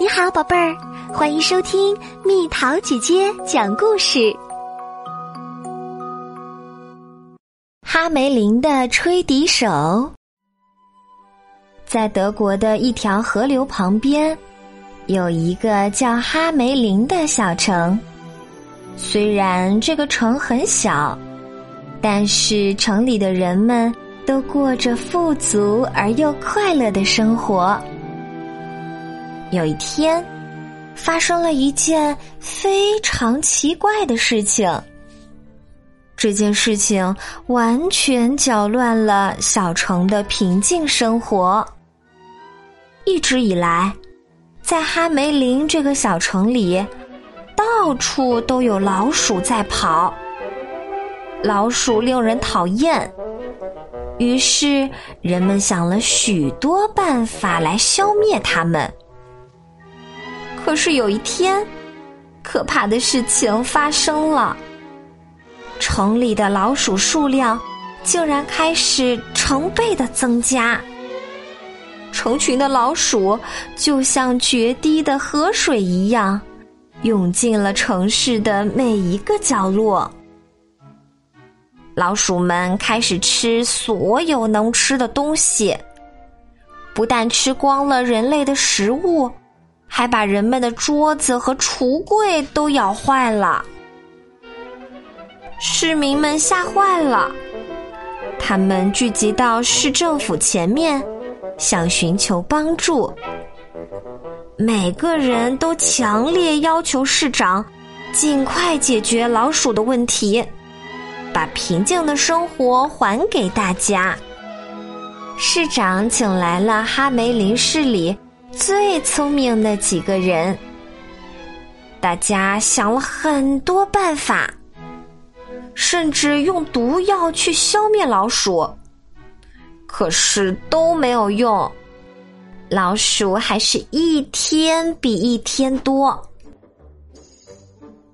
你好，宝贝儿，欢迎收听蜜桃姐姐讲故事。哈梅林的吹笛手，在德国的一条河流旁边，有一个叫哈梅林的小城。虽然这个城很小，但是城里的人们都过着富足而又快乐的生活。有一天，发生了一件非常奇怪的事情。这件事情完全搅乱了小城的平静生活。一直以来，在哈梅林这个小城里，到处都有老鼠在跑。老鼠令人讨厌，于是人们想了许多办法来消灭它们。可是有一天，可怕的事情发生了。城里的老鼠数量竟然开始成倍的增加，成群的老鼠就像决堤的河水一样，涌进了城市的每一个角落。老鼠们开始吃所有能吃的东西，不但吃光了人类的食物。还把人们的桌子和橱柜都咬坏了，市民们吓坏了，他们聚集到市政府前面，想寻求帮助。每个人都强烈要求市长尽快解决老鼠的问题，把平静的生活还给大家。市长请来了哈梅林市里。最聪明的几个人，大家想了很多办法，甚至用毒药去消灭老鼠，可是都没有用，老鼠还是一天比一天多。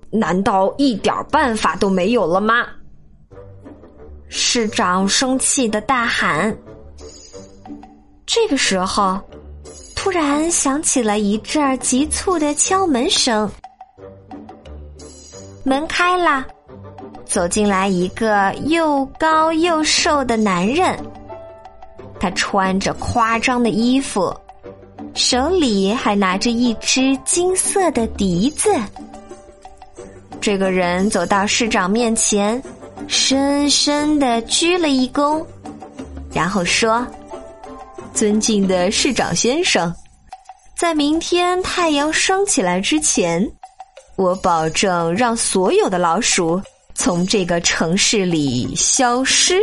难道一点办法都没有了吗？市长生气的大喊。这个时候。突然响起了一阵急促的敲门声，门开了，走进来一个又高又瘦的男人。他穿着夸张的衣服，手里还拿着一只金色的笛子。这个人走到市长面前，深深的鞠了一躬，然后说。尊敬的市长先生，在明天太阳升起来之前，我保证让所有的老鼠从这个城市里消失。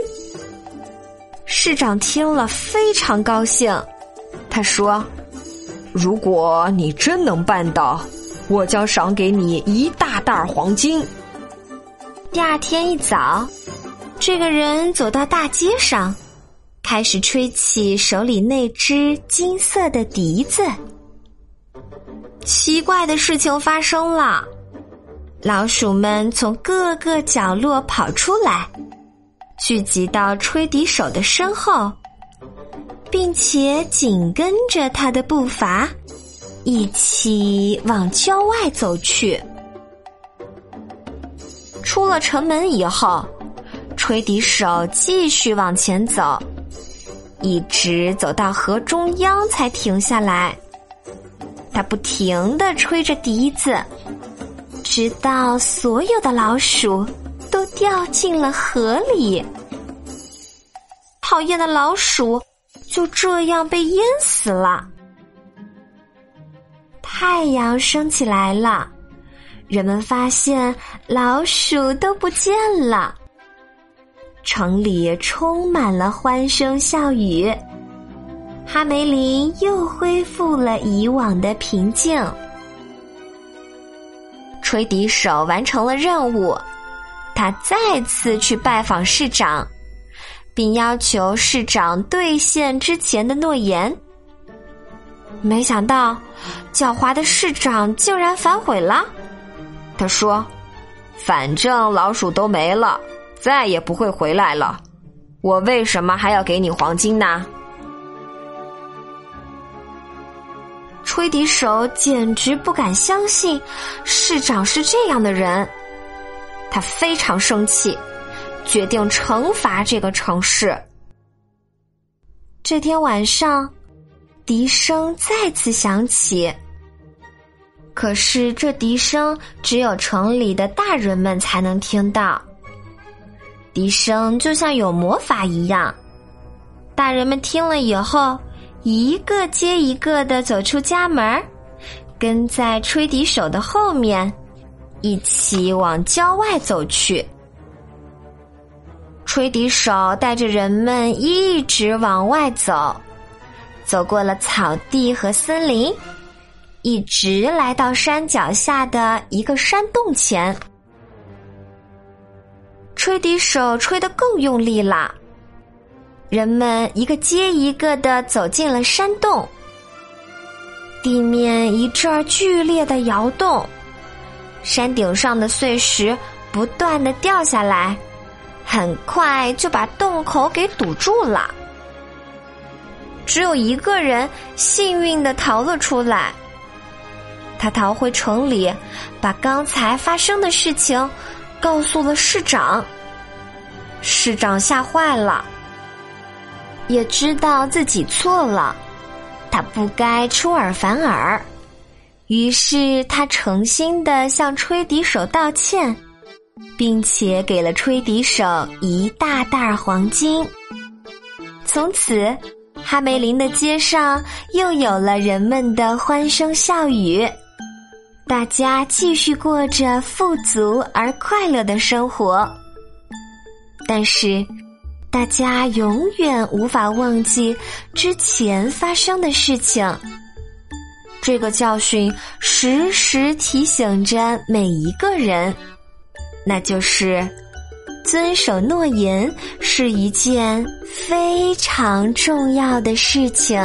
市长听了非常高兴，他说：“如果你真能办到，我将赏给你一大袋黄金。”第二天一早，这个人走到大街上。开始吹起手里那只金色的笛子。奇怪的事情发生了，老鼠们从各个角落跑出来，聚集到吹笛手的身后，并且紧跟着他的步伐，一起往郊外走去。出了城门以后，吹笛手继续往前走。一直走到河中央才停下来，他不停的吹着笛子，直到所有的老鼠都掉进了河里。讨厌的老鼠就这样被淹死了。太阳升起来了，人们发现老鼠都不见了。城里充满了欢声笑语，哈梅林又恢复了以往的平静。吹笛手完成了任务，他再次去拜访市长，并要求市长兑现之前的诺言。没想到，狡猾的市长竟然反悔了。他说：“反正老鼠都没了。”再也不会回来了，我为什么还要给你黄金呢？吹笛手简直不敢相信市长是这样的人，他非常生气，决定惩罚这个城市。这天晚上，笛声再次响起，可是这笛声只有城里的大人们才能听到。笛声就像有魔法一样，大人们听了以后。一个接一个的走出家门，跟在吹笛手的后面，一起往郊外走去。吹笛手带着人们一直往外走，走过了草地和森林，一直来到山脚下的一个山洞前。吹笛手吹得更用力了。人们一个接一个的走进了山洞，地面一阵剧烈的摇动，山顶上的碎石不断的掉下来，很快就把洞口给堵住了。只有一个人幸运的逃了出来，他逃回城里，把刚才发生的事情告诉了市长。市长吓坏了。也知道自己错了，他不该出尔反尔，于是他诚心的向吹笛手道歉，并且给了吹笛手一大袋黄金。从此，哈梅林的街上又有了人们的欢声笑语，大家继续过着富足而快乐的生活。但是。大家永远无法忘记之前发生的事情。这个教训时时提醒着每一个人，那就是遵守诺言是一件非常重要的事情。